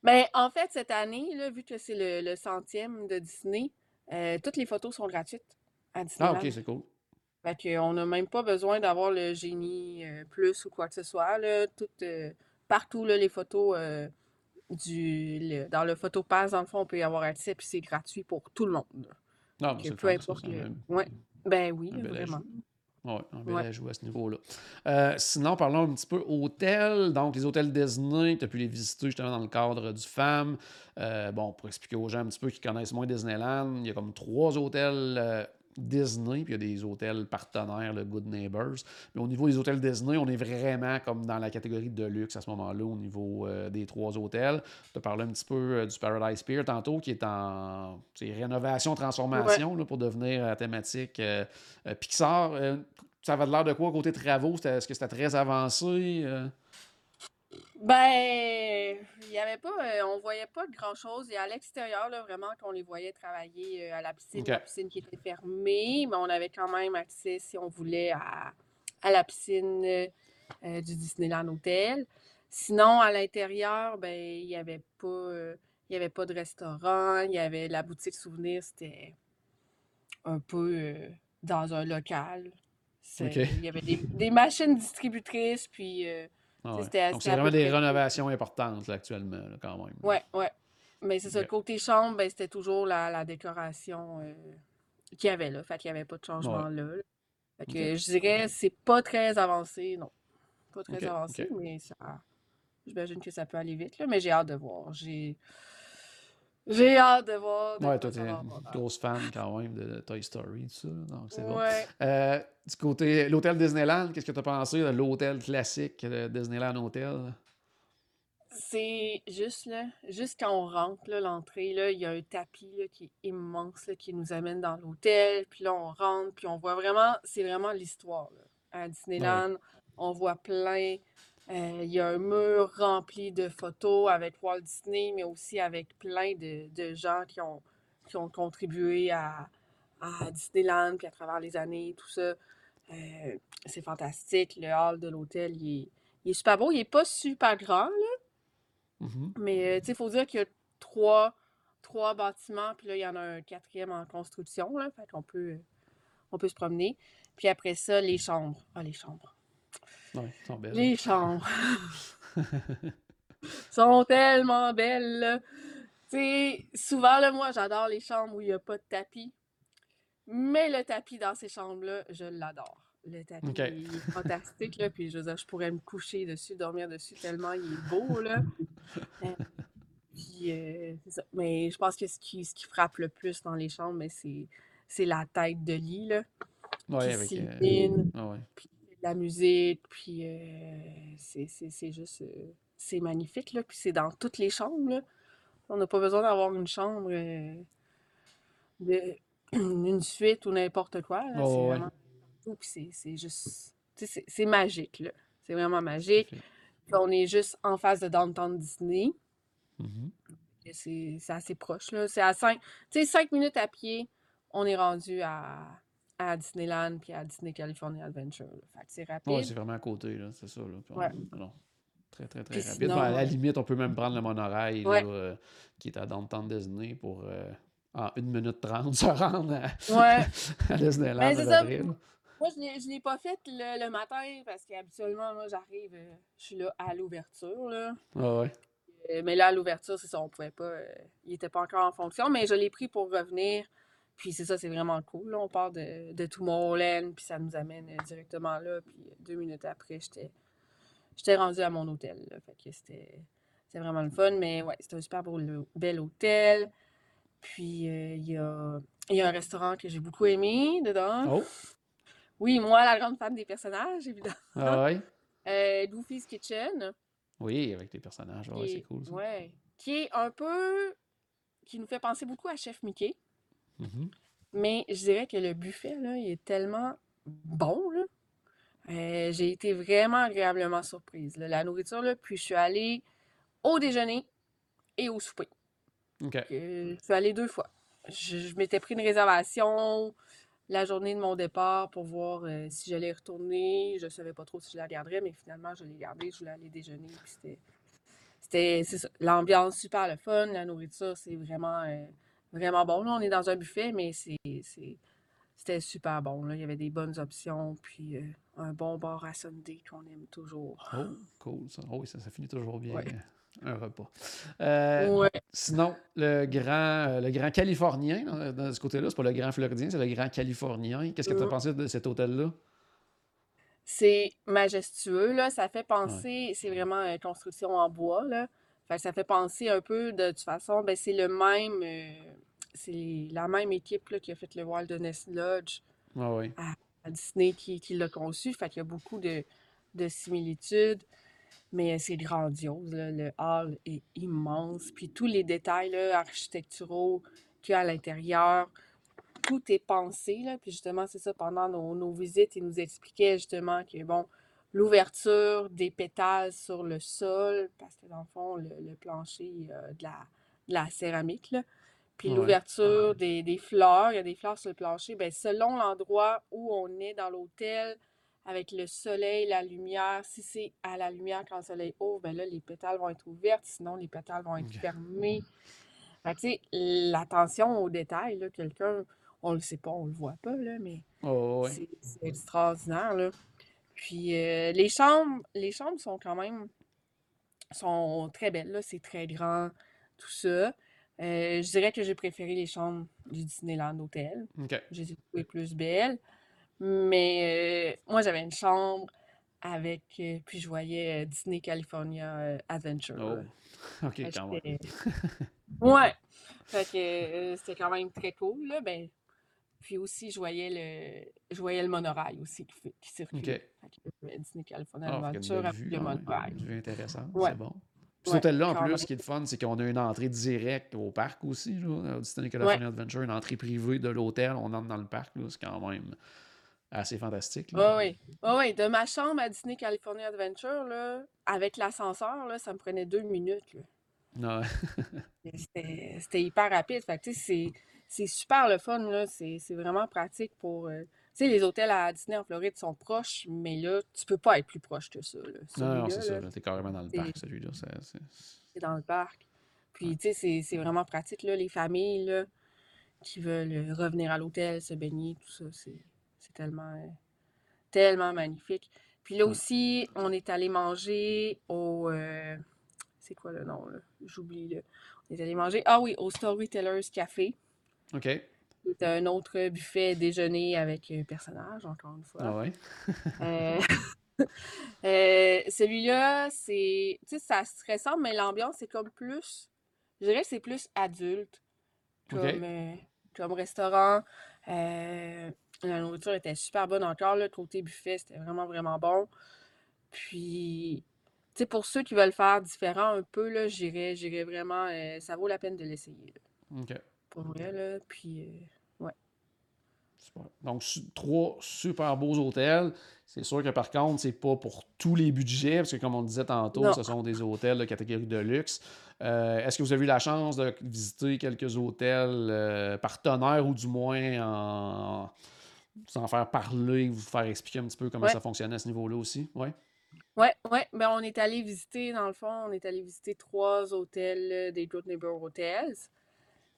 Ben, en fait, cette année, là, vu que c'est le, le centième de Disney, euh, toutes les photos sont gratuites à Ah, ok, c'est cool. Fait qu'on n'a même pas besoin d'avoir le génie euh, plus ou quoi que ce soit. Là. Tout, euh, partout, là, les photos euh, du, le- dans le photopass, dans le fond, on peut y avoir accès, puis c'est gratuit pour tout le monde. là. Non, Fait mais que c'est le peu fun, ça, importe c'est un, le... un- Ouais. Ben oui, un bel vraiment. Oui, un bel Ouais. ajout à ce niveau-là. Euh, sinon, parlons un petit peu hôtels. Donc, les hôtels Disney, tu as pu les visiter justement dans le cadre du FAM. Euh, bon, pour expliquer aux gens un petit peu qui connaissent moins Disneyland, il y a comme trois hôtels euh, Disney, puis il y a des hôtels partenaires, le Good Neighbors. Mais au niveau des hôtels Disney, on est vraiment comme dans la catégorie de luxe à ce moment-là, au niveau euh, des trois hôtels. Tu as parlé un petit peu euh, du Paradise Pier tantôt, qui est en rénovation, Ouais. transformation là, pour devenir thématique euh, euh, Pixar. Ça avait l'air de quoi côté travaux? Est-ce que c'était très avancé? Ben, il y avait pas, euh, on voyait pas de grand-chose. Et à l'extérieur, là, vraiment, qu'on les voyait travailler euh, à la piscine, OK. la piscine qui était fermée, mais on avait quand même accès, si on voulait, à, à la piscine euh, euh, du Disneyland Hotel. Sinon, à l'intérieur, ben, il y avait pas, euh, il y avait pas de restaurant, il y avait la boutique souvenir, c'était un peu euh, dans un local. C'est- OK. Il y avait des, des machines distributrices, puis euh, Ah ouais. c'était Donc, c'est vraiment des rénovations importantes là, actuellement, là, quand même. là. Ouais, ouais. Mais c'est ça, OK. côté chambre, ben, c'était toujours la, la décoration euh, qu'il y avait là. Fait qu'il n'y avait pas de changement là. là. Fait que je dirais, c'est pas très avancé, non. Pas très avancé, mais ça, j'imagine que ça peut aller vite, là, mais j'ai hâte de voir. J'ai j'ai hâte de voir de Ouais, toi, t'es une grosse fan quand même de Toy Story, tout ça, donc c'est bon. Euh, du côté l'hôtel Disneyland, qu'est-ce que tu as pensé de l'hôtel classique de Disneyland Hotel? C'est juste là, juste quand on rentre, là, l'entrée, là, il y a un tapis là, qui est immense là, qui nous amène dans l'hôtel. Puis là, on rentre, puis on voit vraiment, c'est vraiment l'histoire. là. À Ouais. Disneyland, on voit plein. Euh, Il y a un mur rempli de photos avec Walt Disney, mais aussi avec plein de, de gens qui ont, qui ont contribué à, à Disneyland, puis à travers les années, tout ça. Euh, c'est fantastique. Le hall de l'hôtel, il est, il est super beau. Il est pas super grand, là. Mhm. Mais, euh, tu sais, il faut dire qu'il y a trois, trois bâtiments, puis là, il y en a un quatrième en construction, là. Fait qu'on peut, on peut se promener. Puis après ça, les chambres. Ah, les chambres. Ouais, ils sont belles. Les chambres sont tellement belles, là. Tu sais, souvent, là, moi, j'adore les chambres où il n'y a pas de tapis. Mais le tapis dans ces chambres-là, je l'adore. Le tapis il est fantastique, là. Puis je veux dire, je pourrais me coucher dessus, dormir dessus tellement il est beau, là. Euh, Puis, euh, c'est ça. Mais je pense que ce qui, ce qui frappe le plus dans les chambres, mais c'est, c'est la tête de lit, là, Ouais, qui avec. euh, ouais. puis la musique, puis euh, c'est, c'est, c'est juste... euh, c'est magnifique, là. Puis c'est dans toutes les chambres, là. On n'a pas besoin d'avoir une chambre, euh, de, une suite ou n'importe quoi, là. C'est Oh, ouais. vraiment tout, puis c'est, c'est juste... C'est, c'est magique, là. C'est vraiment magique. Puis on est juste en face de Downtown Disney. Mhm. Et C'est c'est assez proche, là. C'est à 5... Tu sais, 5 minutes à pied, on est rendu à, à Disneyland puis à Disney California Adventure. là. Fait que c'est rapide. c'est vraiment à côté, là, c'est ça. Là. Puis on- Ouais. non, très, très, très Puis rapide. sinon, Ben, à la euh, limite, on peut même prendre le monorail, ouais, là, euh, qui est à Downtown Disney pour, euh, en 1 minute 30, se rendre à, ouais. à Disneyland Ben, à. Moi, je je l'ai pas fait le, le matin parce qu'habituellement, moi, j'arrive, euh, je suis là à l'ouverture, là. Ah ouais. Mais là, à l'ouverture, c'est ça, on pouvait pas, il était pas encore en fonction, mais je l'ai pris pour revenir. Puis c'est ça, c'est vraiment cool. Là, on part de, de Tomorrowland, puis ça nous amène euh, directement là. Puis euh, deux minutes après, j'étais j'étais rendue à mon hôtel. là. Fait que c'était c'était vraiment le fun. Mais ouais, c'était un super beau, bel hôtel. Puis euh, il y a, y a un restaurant que j'ai beaucoup aimé dedans. Oh, Oui, moi, la grande fan des personnages, évidemment. ah ouais? Euh, Goofy's Kitchen. Oui, avec les personnages, ouais, c'est est, cool ça. ouais, qui est un peu, qui nous fait penser beaucoup à Chef Mickey, Mhm. mais je dirais que le buffet, là, il est tellement bon, là. Euh, j'ai été vraiment agréablement surprise, là. La nourriture, là, puis je suis allée au déjeuner et au souper. OK. Euh, je suis allée deux fois. Je, je m'étais pris une réservation la journée de mon départ pour voir euh, si j'allais y retourner. Je savais pas trop si je la garderais, mais finalement, je l'ai gardée. Je voulais aller déjeuner. Puis c'était, c'était, c'est ça. L'ambiance super le fun. La nourriture, c'est vraiment, euh, vraiment bon. Là, on est dans un buffet, mais c'est, c'était super bon. Là. Il y avait des bonnes options. Puis euh, un bon bar à Sunday qu'on aime toujours. Oh, cool ça. Oh, oui, ça, ça finit toujours bien, Ouais. euh, un repas. Euh, Ouais. sinon, le grand, le grand Californien, dans, dans ce côté-là, c'est pas le grand Floridien, c'est le grand Californien. Qu'est-ce que tu as pensé de cet hôtel-là? C'est majestueux, là. Ça fait penser, c'est vraiment une construction en bois, là. Fait que ça fait penser un peu, de toute façon, ben c'est le même, euh, c'est la même équipe, là, qui a fait le Wilderness Lodge Ah oui. à, à Disney qui, qui l'a conçu. Fait qu'il y a beaucoup de, de similitudes, mais c'est grandiose, là. Le hall est immense. Puis tous les détails, là, architecturaux qu'il y a à l'intérieur, tout est pensé, là. Puis justement, c'est ça, pendant nos, nos visites, ils nous expliquaient justement que, bon, l'ouverture des pétales sur le sol, parce que dans le fond, le, le plancher, a de la, de la céramique, là. Puis Ouais. l'ouverture des, des fleurs, il y a des fleurs sur le plancher, ben selon l'endroit où on est dans l'hôtel, avec le soleil, la lumière, si c'est à la lumière quand le soleil ouvre, ben là, les pétales vont être ouvertes, sinon les pétales vont être. Fait tu sais, l'attention aux détails, là, quelqu'un, on le sait pas, on le voit pas, là, mais Oh, ouais. c'est extraordinaire, là. Puis euh, les chambres, les chambres sont quand même, sont très belles, là, c'est très grand, tout ça. Euh, je dirais que j'ai préféré les chambres du Disneyland Hotel. OK. Je les ai trouvées plus belles. Mais euh, moi, j'avais une chambre avec, euh, puis je voyais Disney California Adventure. Oh, ok, quand même. Ouais. Fait que c'était quand même très cool, là. Ben, puis aussi, je voyais le, je voyais le monorail aussi qui, fait- qui circulait. Ok. Fait que, Disney California Ah, une avec le monorail. Une vue intéressante, Ouais. c'est bon. Puis Ouais, cet hôtel-là, en plus, ce qui est le fun, c'est qu'on a une entrée directe au parc aussi, là, au Disney California Adventure, une entrée privée de l'hôtel, on entre dans le parc, c'est quand même assez fantastique. Oui, oui. De ma chambre à Disney California Adventure, là, avec l'ascenseur, ça me prenait deux minutes. là. Et C'était hyper rapide. Fait que, c'est super le fun, là. C'est c'est vraiment pratique pour. euh, Tu sais, les hôtels à Disney en Floride sont proches, mais là, tu peux pas être plus proche que ça. Là. Non, non, c'est ça, là, t'es carrément dans le c'est- parc, celui-là. c'est- c'est- c'est dans le parc. Puis, tu sais, c'est- vraiment pratique, là. Les familles, là, qui veulent euh, revenir à l'hôtel, se baigner, tout ça, c'est c'est tellement, euh, tellement magnifique. Puis là Ouais. aussi, on est allé manger au... euh, c'est quoi le nom, là? J'oublie, là. On est allé manger... Ah oui, au Storytellers Café. OK. C'est un autre buffet déjeuner avec euh, personnage, encore une fois. Ah ouais? Euh, euh, celui-là, c'est. Tu sais, ça se ressemble, mais l'ambiance, c'est comme plus. Je dirais que c'est plus adulte comme, euh, comme restaurant. La nourriture était super bonne encore. Le côté buffet, c'était vraiment, vraiment bon. Puis, tu sais, pour ceux qui veulent faire différent un peu, là, j'irais, j'irais vraiment. ça vaut la peine de l'essayer, OK. Pour vrai, là. Puis, euh, Super. Donc, su- trois super beaux hôtels. C'est sûr que par contre, c'est pas pour tous les budgets, parce que comme on le disait tantôt, Non. ce sont des hôtels de catégorie de luxe. Euh, Est-ce que vous avez eu la chance de visiter quelques hôtels euh, partenaires ou du moins en vous en faire parler, vous faire expliquer un petit peu comment Ouais. ça fonctionnait à ce niveau-là aussi? Oui. Ouais, ouais, ben on est allé visiter, dans le fond, on est allé visiter trois hôtels euh, des Good Neighbor Hotels.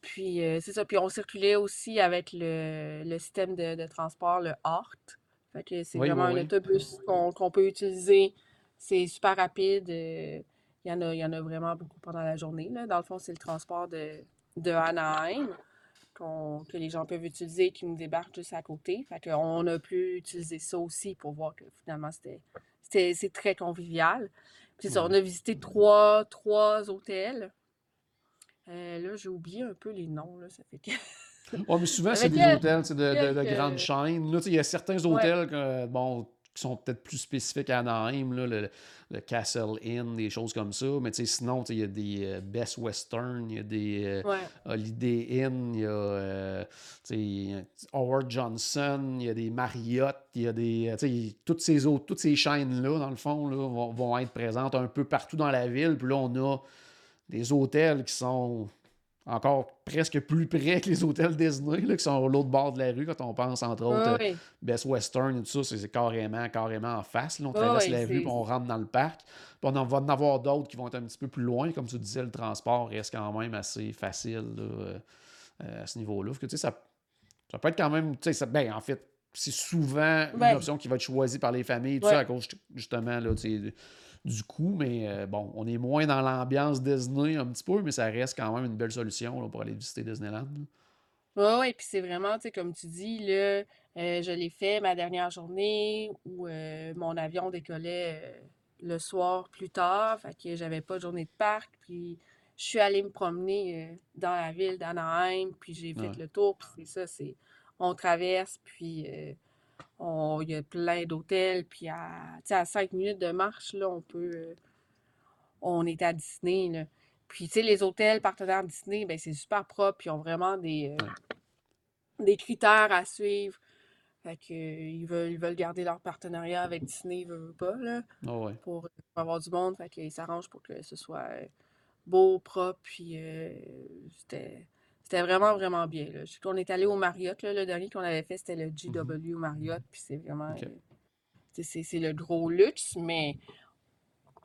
Puis euh, c'est ça, puis on circulait aussi avec le, le système de, de transport, le HART. Fait que c'est Oui, vraiment oui, un oui. autobus qu'on qu'on peut utiliser. C'est super rapide. Il y en a, il y en a vraiment beaucoup pendant la journée. Là. Dans le fond, c'est le transport de, de Anaheim qu'on- que les gens peuvent utiliser qui nous débarquent juste à côté. Fait qu'on a pu utiliser ça aussi pour voir que finalement c'était c'était- c'est très convivial. Puis ça, on a visité trois, trois hôtels. Euh, là, j'ai oublié un peu les noms, là, ça fait que... Ouais, mais souvent, c'est des quel- hôtels de, de- grandes chaînes. Là, tu sais, il y a certains hôtels que, bon, qui sont peut-être plus spécifiques à Anaheim, là, le, le Castle Inn, des choses comme ça. Mais sinon, il y a des euh, Best Western, il y a des euh, Ouais, Holiday Inn, il y a euh, Howard Johnson, il y a des Marriott, il y a des. toutes ces autres, toutes ces chaînes-là, dans le fond, là, vont, vont être présentes un peu partout dans la ville. Puis là, on a des hôtels qui sont encore presque plus près que les hôtels Disney, là, qui sont à l'autre bord de la rue, quand on pense, entre autres, euh, ouais, ouais. Best Western et tout ça, c'est carrément, carrément en face. là. On Ouais, traverse la rue, puis on rentre dans le parc. Puis on en va en avoir d'autres qui vont être un petit peu plus loin. Comme tu disais, le transport reste quand même assez facile là, euh, euh, à ce niveau-là. Tu sais, ça, ça peut être quand même. ça- Ben, en fait, c'est souvent Ben- une option qui va être choisie par les familles, tout Ouais. ça, à cause justement là, tu sais, du coût. Mais euh, bon, on est moins dans l'ambiance Disney un petit peu, mais ça reste quand même une belle solution là, pour aller visiter Disneyland. là. Ouais, ouais, puis c'est vraiment, tu sais, comme tu dis, là, euh, je l'ai fait ma dernière journée où euh, mon avion décollait le soir plus tard, fait que j'avais pas de journée de parc, puis je suis allée me promener dans la ville d'Anaheim, puis j'ai fait Ouais. le tour, puis c'est ça, c'est, on traverse, puis on- il y a plein d'hôtels, puis à, à cinq minutes de marche, là, on peut, euh, on est à Disney, là. Puis, tu sais, les hôtels partenaires Disney, ben, c'est super propre, puis ils ont vraiment des, euh, des critères à suivre. Fait que, euh, ils veulent, ils veulent garder leur partenariat avec Disney, ils veulent pas, là, Ah ouais. pour, pour avoir du monde. Fait qu'ils s'arrangent pour que ce soit euh, beau, propre, puis euh, c'était, c'était vraiment, vraiment bien, là. Je sais qu'on est allé au Marriott, là, le dernier qu'on avait fait, c'était le GW Marriott, puis c'est vraiment... Euh, c'est le gros luxe, mais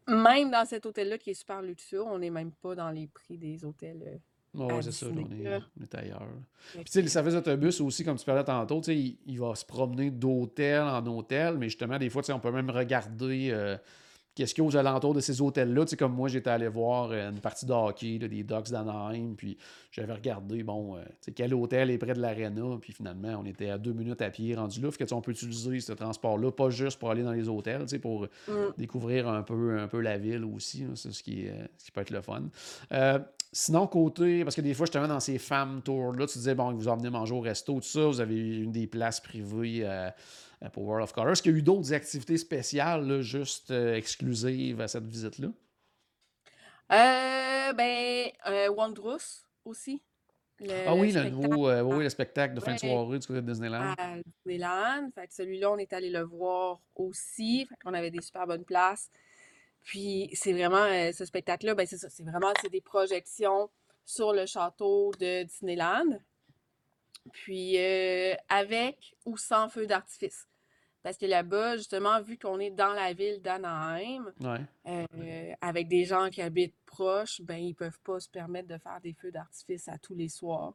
même dans cet hôtel-là qui est super luxueux, on n'est même pas dans les prix des hôtels. euh, Ouais, à c'est ça, on est, on est ailleurs. Puis, tu sais, que- le service d'autobus aussi, comme tu parlais tantôt, tu sais, il, il va se promener d'hôtel en hôtel, mais justement, des fois, tu sais, on peut même regarder euh, qu'est-ce qu'il y a aux alentours de ces hôtels-là. Tu sais, comme moi, j'étais allé voir euh, une partie de hockey là, des Ducks d'Anaheim, puis j'avais regardé, bon, euh, tu sais, quel hôtel est près de l'aréna, puis finalement, on était à deux minutes à pied rendu là. Fait que, tu sais, on peut utiliser ce transport-là, pas juste pour aller dans les hôtels, tu sais, pour Mm. découvrir un peu, un peu la ville aussi. C'est ce qui, est- ce qui peut être le fun. Euh, sinon, côté, parce que des fois, justement, dans ces femmes tours-là, tu disais, bon, vous emmenez manger au resto, tout ça, vous avez eu une des places privées euh, euh, pour World of Color. Est-ce qu'il y a eu d'autres activités spéciales, là, juste euh, exclusives à cette visite-là? Euh, ben, euh, Wondrous aussi. Le, Ah oui, le spectacle nouveau euh, oui, le spectacle de fin de Ouais. soirée du côté de Disneyland. à Disneyland. Fait que celui-là, on est allé le voir aussi. Fait qu'on avait des super bonnes places. Puis c'est vraiment, euh, ce spectacle-là, ben c'est ça, c'est vraiment, c'est des projections sur le château de Disneyland. Puis euh, avec ou sans feu d'artifice. Parce que là-bas, justement, vu qu'on est dans la ville d'Anaheim, Ouais. euh, avec des gens qui habitent proches, ben ils peuvent pas se permettre de faire des feux d'artifice à tous les soirs.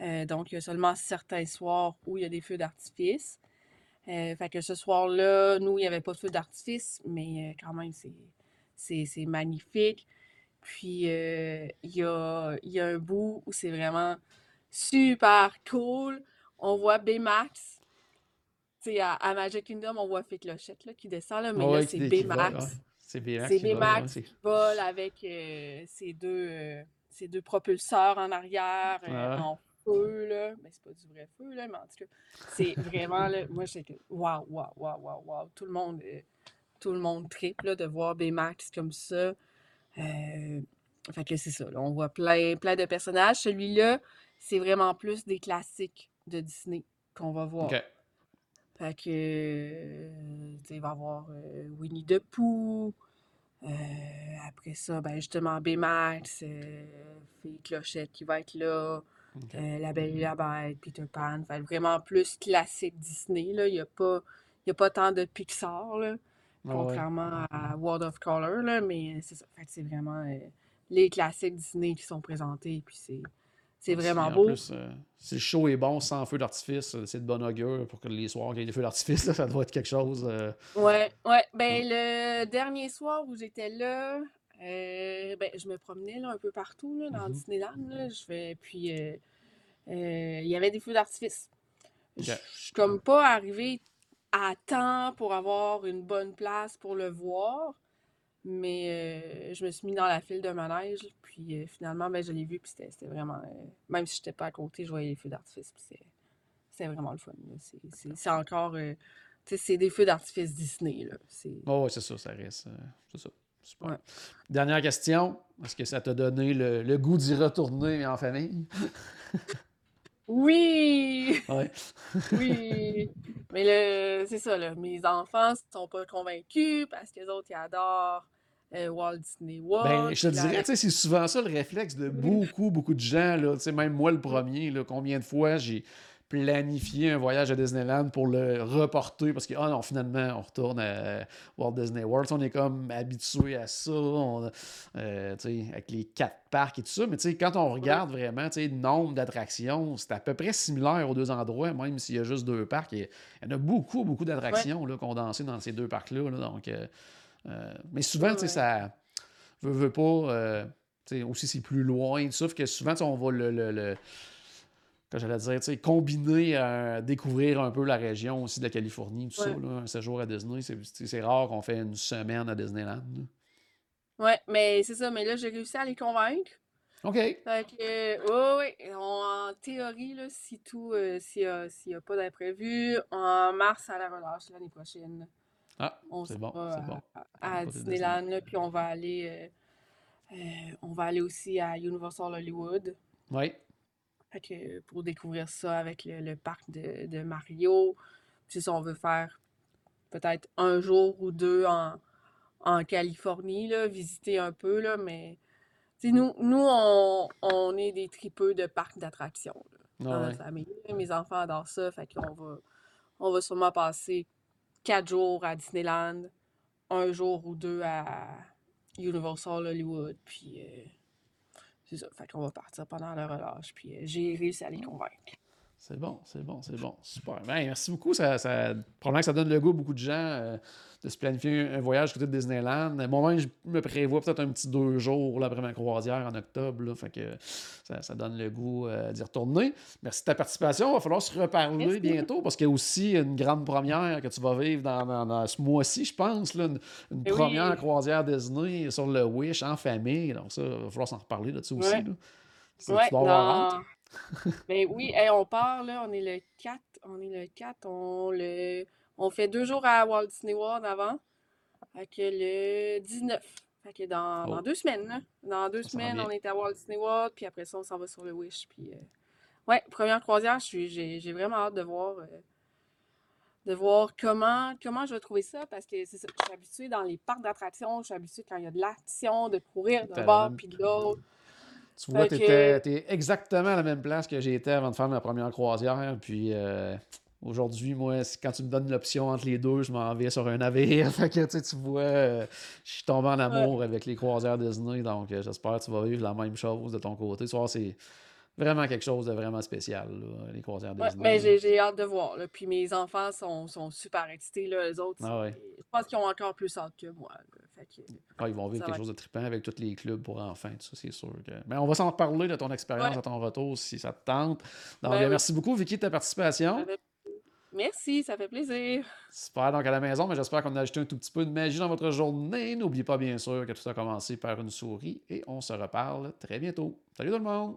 Euh, donc, il y a seulement certains soirs où il y a des feux d'artifice. Euh, fait que ce soir-là, nous, il n'y avait pas de feux d'artifice, mais euh, quand même, c'est, c'est, c'est magnifique. Puis, il y a, il y a un bout où c'est vraiment super cool. On voit Baymax. Tu sais, à, à Magic Kingdom, on voit Fée Clochette là, qui descend, là, mais Ouais, là, c'est ouais. C'est Baymax. c'est c'est- qui vole avec euh, ses deux, euh, ses deux propulseurs en arrière, euh, en feu, là. Mais c'est pas du vrai feu, là, mais en tout cas, c'est vraiment, là, moi, j'étais waouh, waouh, waouh, waouh, waouh. Tout le monde, euh, tout le monde triple, là, de voir Baymax comme ça. Fait que c'est ça, là, on voit plein, plein de personnages. Celui-là, c'est vraiment plus des classiques de Disney qu'on va voir. Fait que, euh, tu sais, il va y avoir euh, Winnie the Pooh. euh, après ça, ben justement, euh, Fée Clochette qui va être là. La Belle et la Bête, Peter Pan. Fait vraiment plus classique Disney, là. Il n'y a pas... Il y a pas tant de Pixar, là, ouais. contrairement à World of Color, là, mais c'est ça. Fait que c'est vraiment les classiques Disney qui sont présentés, puis c'est c'est vraiment en beau. plus, euh, si le show est bon sans feu d'artifice, euh, c'est de bon augure pour que les soirs qu'il y ait des feux d'artifice, ça doit être quelque chose. euh, Ouais, ouais. Ben, le dernier soir où j'étais là, euh, ben, je me promenais là, un peu partout là, dans Mhm. Disneyland. Là. Je puis, euh, il y avait des feux d'artifice. Je suis comme pas arrivée à temps pour avoir une bonne place pour le voir, mais euh, je me suis mis dans la file de manège, puis euh, finalement, ben, je l'ai vu, puis c'était vraiment... euh, même si j'étais pas à côté, je voyais les feux d'artifice, puis c'était vraiment le fun. C'est- C'est c'est encore... tu sais, c'est des feux d'artifice Disney, là. C'est... Oh, c'est ça, ça reste. c'est ça. Super. Ouais. Dernière question. Est-ce que ça t'a donné le, le goût d'y retourner en famille? Oui! Ouais. Oui! Mais le, c'est ça, là. Mes enfants sont pas convaincus parce que les autres, ils adorent euh, Walt Disney World. Ben, je te puis la- dirais, tu sais, c'est souvent ça le réflexe de beaucoup, beaucoup de gens, là. Tu sais, même moi le premier, là, combien de fois j'ai planifié un voyage à Disneyland pour le reporter parce que, ah non, finalement, on retourne à Walt Disney World. On est comme habitué à ça, on- euh, avec les quatre parcs et tout ça. Mais quand on regarde vraiment, le nombre d'attractions, c'est à peu près similaire aux deux endroits, même s'il y a juste deux parcs. Il y en a beaucoup, beaucoup d'attractions là, condensées dans ces deux parcs-là. là. donc, euh, euh, mais souvent, Ouais. ça veut, veut pas. euh, aussi, c'est plus loin. Sauf que souvent, on va le. le, le- que j'allais dire, tu sais, combiner, euh, découvrir un peu la région aussi de la Californie, tout ça, là, un séjour à Disney, c'est- rare qu'on fait une semaine à Disneyland. là. Ouais, mais c'est ça. Mais là, j'ai réussi à les convaincre. OK. Fait que, oui, oui. En théorie, là, si tout, euh, s'il n'y a, pas d'imprévu, en mars à la relâche l'année prochaine, Ah, c'est bon, c'est bon. à, À à Disneyland, là, puis on va aller, euh, on va aller aussi à Universal Hollywood. Oui. Fait que pour découvrir ça avec le, le parc de, de Mario. Ça, on veut faire peut-être un jour ou deux en, en Californie, là, visiter un peu, là, mais nous, nous on, on est des tripeux de parcs d'attractions dans Ah ouais. notre famille. Mes enfants adorent ça, fait qu'on va, on va sûrement passer quatre jours à Disneyland, un jour ou deux à Universal Hollywood, puis euh, c'est ça, fait qu'on va partir pendant la relâche, puis euh, j'ai réussi à les convaincre. C'est bon, c'est bon, c'est bon. Super. Ben, merci beaucoup. Ça, ça, probablement que ça donne le goût à beaucoup de gens euh, de se planifier un voyage côté de Disneyland. Moi-même, je me prévois peut-être un petit deux jours là, après ma croisière en octobre. Là, fait que ça, ça donne le goût euh, d'y retourner. Merci de ta participation. Il va falloir se reparler Merci. bientôt parce qu'il y a aussi une grande première que tu vas vivre dans, dans- dans ce mois-ci, je pense. Là, une une oui. première croisière Disney sur le Wish en famille. Donc ça, il va falloir s'en reparler là-dessus aussi. Là. Ouais, tu dans... ben oui, hey, on part là, on est le 4, on est le 4, on le on fait deux jours à Walt Disney World avant. Fait que le 19. Fait que dans, dans deux semaines, là. Dans deux Ça semaines, on est à Walt Disney World, puis après ça, on s'en va sur le Wish. Puis, euh, ouais, première croisière, j'ai vraiment hâte de voir, euh, de voir comment, comment je vais trouver ça, parce que c'est ça, je suis habituée dans les parcs d'attractions, je suis habituée quand il y a de l'action, de courir d'un bord puis de l'autre. Tu vois, tu que- étais exactement à la même place que j'étais avant de faire ma première croisière. Puis euh, aujourd'hui, moi, quand tu me donnes l'option entre les deux, je m'en vais sur un navire. fait que tu sais, tu vois, euh, je suis tombé en amour avec les croisières Disney. Donc euh, j'espère que tu vas vivre la même chose de ton côté. Tu vois, c'est vraiment quelque chose de vraiment spécial, là, les croisières Ouais, Disney. mais j'ai j'ai hâte de voir. Là. Puis mes enfants sont, sont super excités, là, eux autres. Ah ouais. Je pense qu'ils ont encore plus hâte que moi. Fait que, Ah, ils vont vivre quelque va chose de trippant avec tous les clubs pour enfants, tout ça, c'est sûr. que- Mais on va s'en reparler de ton expérience Ouais. à ton retour si ça te tente. Donc, Ben bien, merci beaucoup, Vicky, de ta participation. fait- Merci, ça fait plaisir. Super, donc à la maison, mais j'espère qu'on a ajouté un tout petit peu de magie dans votre journée. N'oubliez pas, bien sûr, que tout a commencé par une souris et on se reparle très bientôt. Salut tout le monde!